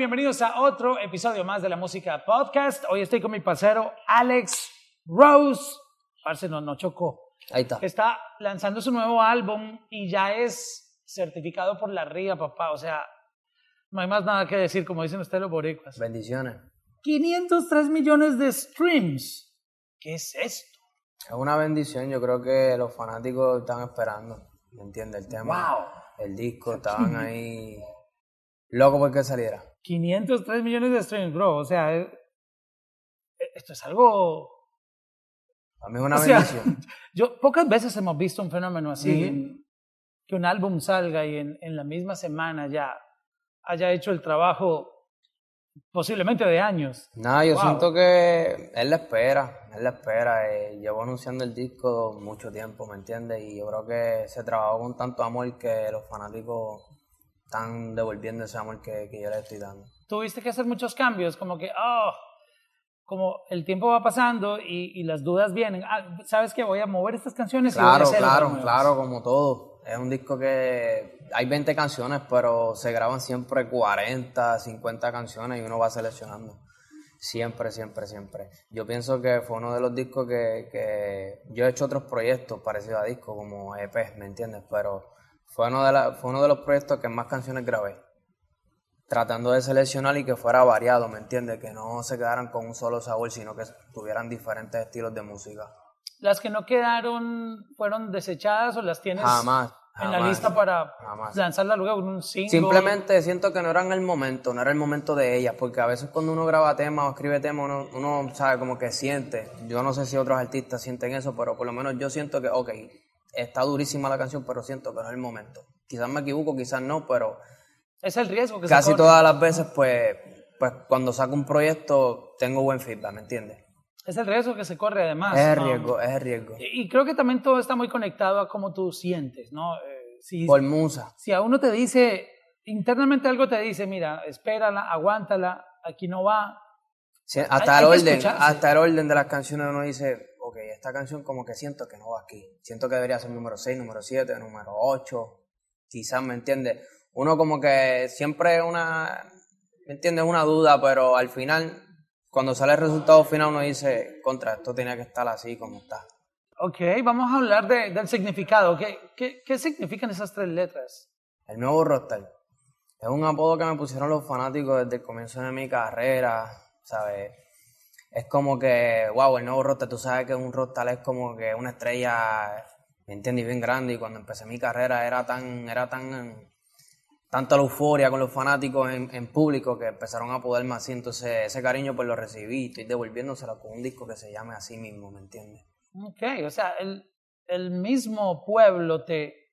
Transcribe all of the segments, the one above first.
bienvenidos a otro episodio más de la Música Podcast. Hoy estoy con mi parcero Alex Rose. Parce, no, no chocó. Ahí está. Está lanzando su nuevo álbum y ya es certificado por la RIA, papá. O sea, no hay más nada que decir, como dicen ustedes los boricuas. Bendiciones. 503 millones de streams. ¿Qué es esto? Es una bendición, yo creo que los fanáticos están esperando, ¿me entiendes? El tema, ¡Wow! el disco, estaban ahí locos por que saliera. 503 millones de streams, bro. O sea, es- esto es algo Para mí es una O sea, bendición. Yo, pocas veces hemos visto un fenómeno así, que un álbum salga y en, en la misma semana ya haya hecho el trabajo posiblemente de años. Nada, yo Wow. siento que él la espera, él la espera. eh, llevo anunciando el disco mucho tiempo, ¿me entiendes? Y yo creo que se trabajó con tanto amor que los fanáticos están devolviendo ese amor que, que yo les estoy dando. Tuviste que hacer muchos cambios, como que, oh, como el tiempo va pasando y, y las dudas vienen. Ah, ¿Sabes qué? Voy a mover estas canciones y voy a Claro, claro, claro, como todo. Es un disco que hay 20 canciones, pero se graban siempre 40, 50 canciones y uno va seleccionando. Siempre, siempre, siempre. Yo pienso que fue uno de los discos que, que yo he hecho otros proyectos parecidos a discos, como EP, ¿me entiendes? Pero fue uno, de la- fue uno de los proyectos que más canciones grabé. Tratando de seleccionar y que fuera variado, ¿me entiendes? Que no se quedaran con un solo sabor, sino que tuvieran diferentes estilos de música. Las que no quedaron fueron desechadas o las tienes Jamás. en la lista para Jamás. lanzarla luego en un single. Simplemente siento que no era en el momento, no era el momento de ellas, porque a veces cuando uno graba temas o escribe temas, uno, uno sabe como que siente. Yo no sé si otros artistas sienten eso, pero por lo menos yo siento que, ok, está durísima la canción, pero siento que no es el momento. Quizás me equivoco, quizás no, pero Es el riesgo que se casi corre. todas las veces, pues, pues cuando saco un proyecto, tengo buen feedback, ¿me entiendes? Es el riesgo que se corre además. Es el ¿no? riesgo, es el riesgo. Y y creo que también todo está muy conectado a cómo tú sientes, ¿no? Eh, si, Por musa. si a uno te dice, internamente algo te dice, mira, espérala, aguántala, aquí no va. Sí, Hay- hasta hay el que orden, hasta el orden de las canciones uno dice, ok, esta canción como que siento que no va aquí. Siento que debería ser número 6, número 7, número 8. Quizás, ¿me entiendes? Uno como que siempre una, ¿me entiendes? Una duda, pero al final, cuando sale el resultado final uno dice, contra, esto tenía que estar así como está. Ok, vamos a hablar de- del significado. ¿Qué, qué, qué significan esas tres letras? El nuevo roster. Es un apodo que me pusieron los fanáticos desde el comienzo de mi carrera, ¿sabes? Es como que, wow, el nuevo roster, tú sabes que un roster es como que una estrella, ¿me entiendes? Bien grande. Y cuando empecé mi carrera era tan, era tan, tanta la euforia con los fanáticos en, en público que empezaron a poderme así. Entonces ese cariño pues lo recibí y estoy devolviéndoselo con un disco que se llame así mismo, ¿me entiendes? Ok, o sea, el, el mismo pueblo te,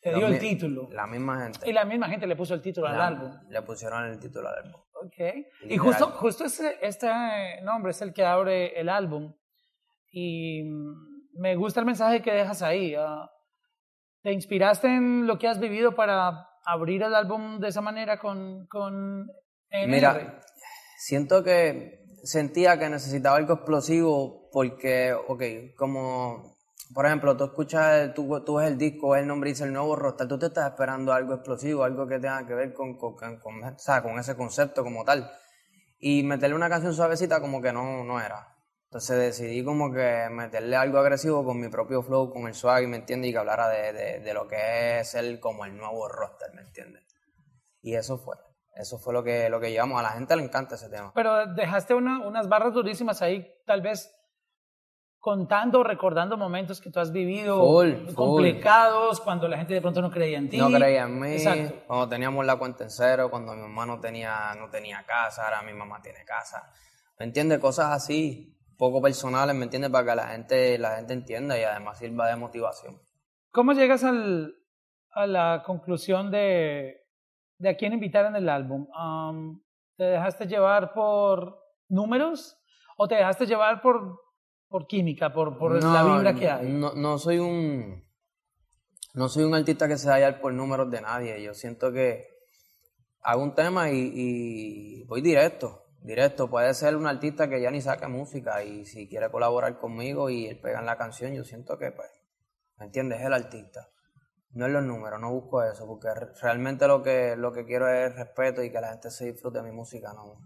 te dio el título. La misma gente. Y la misma gente le puso el título al álbum. Le pusieron el título al álbum. Ok. Y Literal. justo, justo ese, este nombre es el que abre el álbum. Y me gusta el mensaje que dejas ahí. ah. ¿Te inspiraste en lo que has vivido para abrir el álbum de esa manera con, con NR? Mira, siento que sentía que necesitaba algo explosivo porque, ok, como, por ejemplo, tú escuchas, tú, ves el disco, ves el nombre y dice el nuevo roster, tú te estás esperando algo explosivo, algo que tenga que ver con- con- o sea, con ese concepto como tal. Y meterle una canción suavecita como que no, no era. Entonces decidí como que meterle algo agresivo con mi propio flow, con el swag, ¿me entiendes? Y que hablara de, de, de lo que es el como el nuevo roster, ¿me entiendes? Y eso fue. Eso fue lo que, lo que llevamos. A la gente le encanta ese tema. Pero dejaste una- unas barras durísimas ahí, tal vez contando, recordando momentos que tú has vivido Full, full. complicados, cuando la gente de pronto no creía en ti. No creía en mí. Exacto. Cuando teníamos la cuenta en cero, cuando mi mamá no tenía, no tenía casa, ahora mi mamá tiene casa. ¿Me entiendes? Cosas así, poco personales, ¿me entiendes? Para que la gente, la gente entienda y además sirva de motivación. ¿Cómo llegas al, a la conclusión de, de a quién invitar en el álbum? Um, ¿Te dejaste llevar por números o te dejaste llevar por, por química, por, por la vibra que hay? No, no soy un. No soy un artista que se vaya por números de nadie. Yo siento que hago un tema y, y voy directo. Directo. Puede ser un artista que ya ni saca música y si quiere colaborar conmigo y él pega en la canción, yo siento que, pues, ¿me entiendes? Es el artista. No es los números, no busco eso, porque realmente lo que, lo que quiero es respeto y que la gente se disfrute de mi música. No.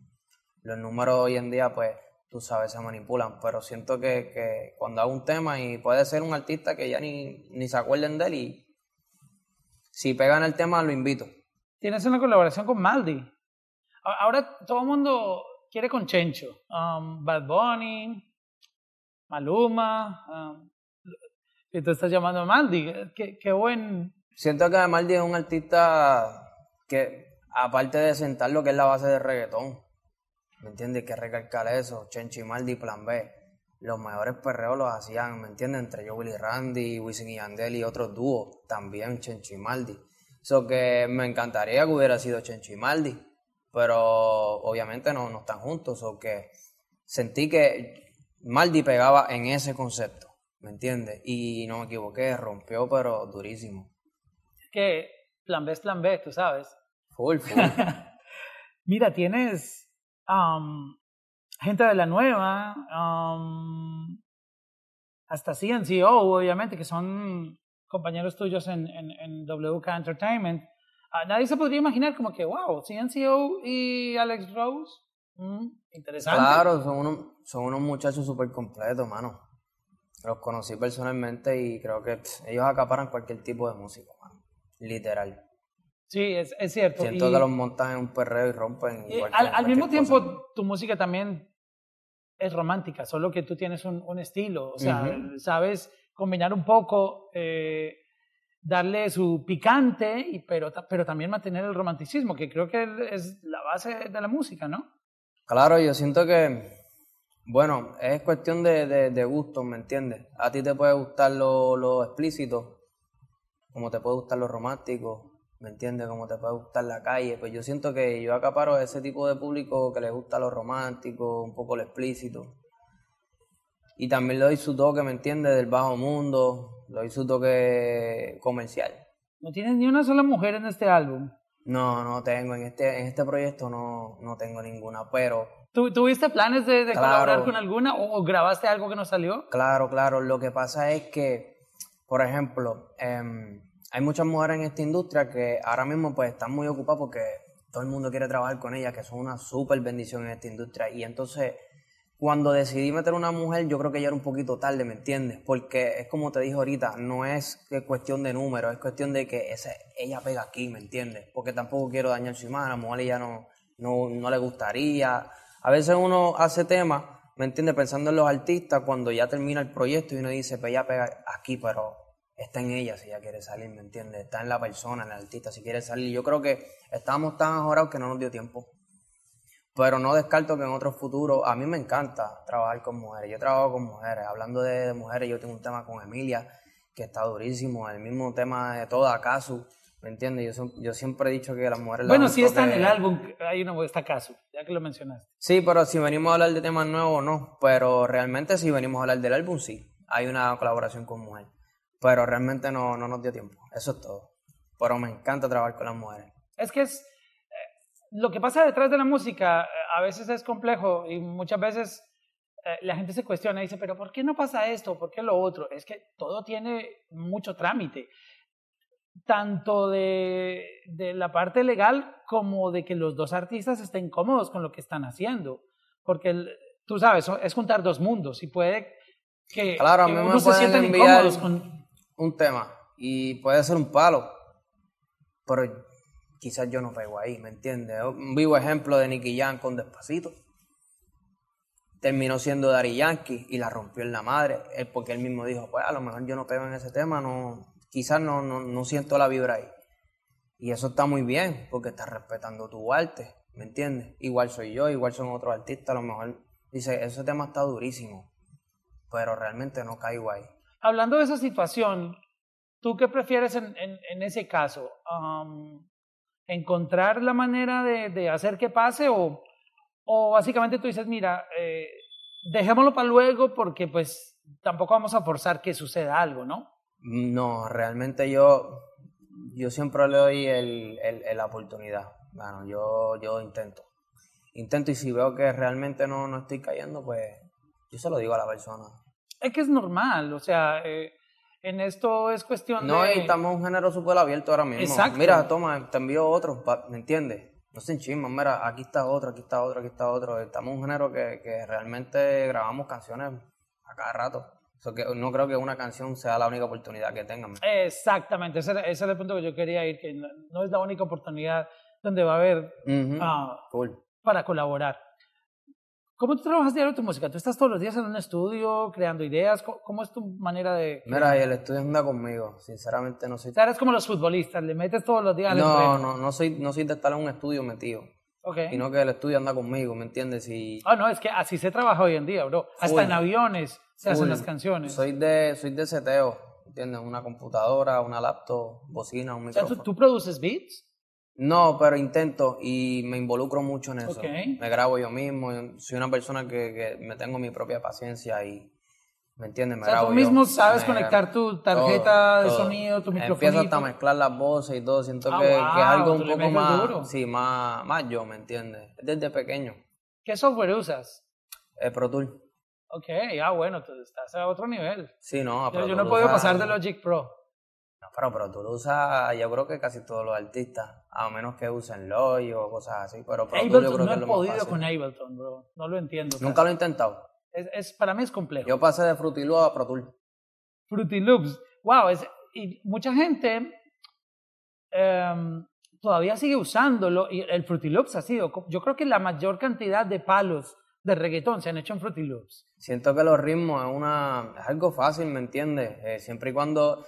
Los números hoy en día, pues, tú sabes, se manipulan, pero siento que, que cuando hago un tema y puede ser un artista que ya ni, ni se acuerden de él y si pegan el tema lo invito. Tienes una colaboración con Maldi. Ahora todo el mundo quiere con Chencho. Um, Bad Bunny, Maluma. Um, y tú estás llamando a Maldi. Qué, qué buen. Siento que Maldi es un artista que, aparte de sentar lo que es la base de reggaetón, ¿me entiendes? Que recalcar eso. Chencho y Maldi, plan B. Los mejores perreos los hacían, ¿me entiendes? Entre yo, Willy Randy, Wisin y Yandel y otros dúos. También Chencho y Maldi. Eso que me encantaría que hubiera sido Chencho y Maldi pero obviamente no, no están juntos, o que sentí que Maldi pegaba en ese concepto, ¿me entiendes? Y no me equivoqué, rompió, pero durísimo. Es que plan B es plan B, tú sabes. Full, full. Mira, tienes um, gente de la nueva, hasta CNCO, obviamente, que son compañeros tuyos en, en, en WK Entertainment. Ah, nadie se podría imaginar como que, wow, CNCO y Alex Rose, mm, interesante. Claro, son unos, son unos muchachos súper completos, mano. Los conocí personalmente y creo que ellos acaparan cualquier tipo de música, mano. Literal. Sí, es, es cierto. Siento que los montan en un perreo y rompen. al, mismo tiempo, tu música también es romántica, solo que tú tienes un, un estilo, o sea, sabes combinar un poco eh, darle su picante, y, pero, pero también mantener el romanticismo, que creo que es la base de la música, ¿no? Claro, yo siento que, bueno, es cuestión de, de, de gusto, ¿me entiendes? A ti te puede gustar lo, lo, explícito, como te puede gustar lo romántico, ¿me entiendes? Como te puede gustar la calle. Pues yo siento que yo acaparo a ese tipo de público que le gusta lo romántico, un poco lo explícito. Y también le doy su toque, ¿me entiendes? Del bajo mundo, lo hizo su toque comercial. ¿No tienes ni una sola mujer en este álbum? No, no tengo. En este, en este proyecto no, no tengo ninguna, pero... ¿Tú, ¿Tuviste planes de, de colaborar con alguna o, grabaste algo que no salió? Claro, claro. Lo que pasa es que, por ejemplo, eh, hay muchas mujeres en esta industria que ahora mismo pues están muy ocupadas porque todo el mundo quiere trabajar con ellas, que son una súper bendición en esta industria. Y entonces cuando decidí meter una mujer, yo creo que ya era un poquito tarde, ¿me entiendes? Porque es como te dije ahorita, no es cuestión de número, es cuestión de que ese, ella pega aquí, ¿me entiendes? Porque tampoco quiero dañar su imagen, a la mujer ella no, no, no le gustaría. A veces uno hace temas, ¿me entiendes? Pensando en los artistas, cuando ya termina el proyecto y uno dice, pues ella pega aquí, pero está en ella si ella quiere salir, ¿me entiendes? Está en la persona, en el artista, si quiere salir. Yo creo que estábamos tan ajorados que no nos dio tiempo pero no descarto que en otros futuros, a mí me encanta trabajar con mujeres, yo trabajo con mujeres, hablando de, mujeres, yo tengo un tema con Emilia, que está durísimo, el mismo tema de toda Casu, ¿me entiendes? Yo, yo siempre he dicho que las mujeres... Bueno, sí está en el álbum, hay una está Casu, ya que lo mencionaste. Sí, pero si venimos a hablar de temas nuevos, no, pero realmente si venimos a hablar del álbum, sí, hay una colaboración con mujer, pero realmente no, no nos dio tiempo, eso es todo, pero me encanta trabajar con las mujeres. Es que es lo que pasa detrás de la música eh, a veces es complejo y muchas veces eh, la gente se cuestiona y dice, pero ¿por qué no pasa esto? ¿Por qué lo otro? Es que todo tiene mucho trámite, tanto de, de la parte legal como de que los dos artistas estén cómodos con lo que están haciendo. Porque tú sabes, es juntar dos mundos y puede que, claro, mí me se sientan incómodos con... Un tema y puede ser un palo, pero quizás yo no pego ahí, ¿me entiendes? Un vivo ejemplo de Nicky Jam con Despacito. Terminó siendo Dari Yankee y la rompió en la madre, porque él mismo dijo, pues a lo mejor yo no pego en ese tema, no, quizás no, no, no siento la vibra ahí. Y eso está muy bien, porque estás respetando tu arte, ¿me entiendes? Igual soy yo, igual son otros artistas, a lo mejor dice, ese tema está durísimo, pero realmente no caigo ahí. Hablando de esa situación, ¿tú qué prefieres en, en, ese caso? Encontrar la manera de, de hacer que pase o, o, básicamente tú dices, mira, eh, dejémoslo para luego porque pues tampoco vamos a forzar que suceda algo, ¿no? No, realmente yo, yo siempre le doy el, el, la oportunidad. Bueno, yo, yo intento. Intento y si veo que realmente no, no estoy cayendo, pues yo se lo digo a la persona. Es que es normal, o sea, eh, En esto es cuestión No, de... y estamos en un género súper abierto ahora mismo. Exacto. Mira, toma, te envío otro, ¿me entiendes? No se enchisman, mira, aquí está otro, aquí está otro, aquí está otro. Estamos en un género que, que realmente grabamos canciones a cada rato. Eso que no creo que una canción sea la única oportunidad que tengan. Exactamente, ese era el punto que yo quería ir, que no, no es la única oportunidad donde va a haber ah, para colaborar. ¿Cómo tú trabajas diario tu música? ¿Tú estás todos los días en un estudio creando ideas? ¿Cómo, cómo es tu manera de...? Mira, y el estudio anda conmigo. Sinceramente no soy... O sea, eres como los futbolistas, le metes todos los días No, no, no soy, no soy de estar en un estudio metido. Ok. Sino que el estudio anda conmigo, ¿me entiendes? Y Ah, no, es que así se trabaja hoy en día, bro. Hasta Full. en aviones se hacen Full. las canciones. Soy de, soy de seteo, ¿entiendes? Una computadora, una laptop, bocina, un o sea, micrófono. ¿tú, tú produces beats? No, pero intento y me involucro mucho en eso. Me grabo yo mismo. yo soy una persona que, que me tengo mi propia paciencia y, ¿me entiendes? Me O sea, grabo tú mismo yo. sabes Me- conectar tu tarjeta todo, de todo. sonido, tu micrófono. Empiezo hasta a mezclar las voces y todo. Siento Ah, que, que es algo un poco más, duro. sí, más, más yo, ¿me entiendes? Desde pequeño. ¿Qué software usas? Eh, Pro Tool. Ok, ah, bueno, tú estás a otro nivel. Sí, no. Yo, Pro yo Tool no he podido pasar de Logic Pro. No, pero Pro Tool usa, yo creo que casi todos los artistas, a menos que usen Logic o cosas así, pero Pro Tool yo Ableton, creo no que he es lo más podido fácil. con Ableton, bro. No lo entiendo. Nunca lo he intentado. es, es- para mí es complejo. Yo pasé de Fruity Loop a Pro Tool. Fruity Loops. Wow, es, y mucha gente em, todavía sigue usándolo. Y el Fruity Loops ha sido, yo creo que la mayor cantidad de palos de reggaetón se han hecho en Fruity Loops. Siento que los ritmos es, una, es algo fácil, ¿me entiendes? Eh, siempre y cuando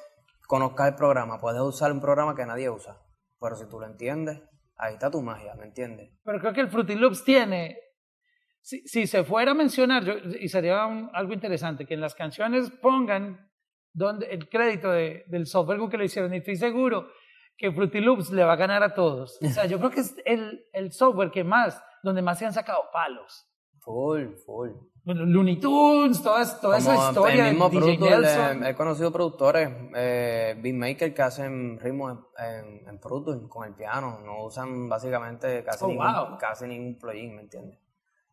conozcas el programa, puedes usar un programa que nadie usa. Pero si tú lo entiendes, ahí está tu magia, ¿me entiendes? Pero creo que el Fruity Loops tiene, si, si se fuera a mencionar, yo- y sería un- algo interesante, que en las canciones pongan donde, el crédito de- del software con que lo hicieron. Y estoy seguro que Fruity Loops le va a ganar a todos. O sea, yo creo que es el, el software que más, donde más se han sacado palos. Full, full. Looney Tunes, toda, toda esa historia el mismo DJ Nelson. eh, he conocido productores, eh, beatmakers que hacen ritmos en, en, en Pro con el piano. No usan básicamente casi, Oh, ningún, wow. casi ningún plugin, ¿me entiendes?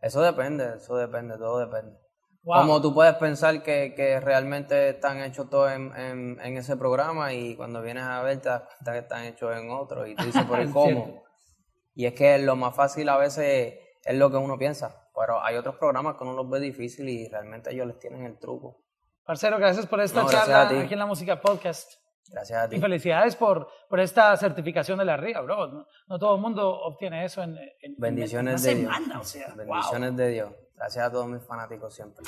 Eso depende, eso depende, todo depende. Wow. Como tú puedes pensar que, que realmente están hechos todos en, en, en ese programa y cuando vienes a ver te das cuenta que están hechos en otro y tú dices, ¿por el cómo? cierto. Y es que lo más fácil a veces es lo que uno piensa, pero hay otros programas que uno los ve difícil y realmente ellos les tienen el truco. Parcero, gracias por esta No, gracias charla aquí en la Música Podcast. Gracias a ti. Y felicidades por, por esta certificación de la RIA, bro. No, no todo el mundo obtiene eso en, en- en Bendiciones una de Dios. semana, o sea, wow. Bendiciones de Dios. Gracias a todos mis fanáticos siempre.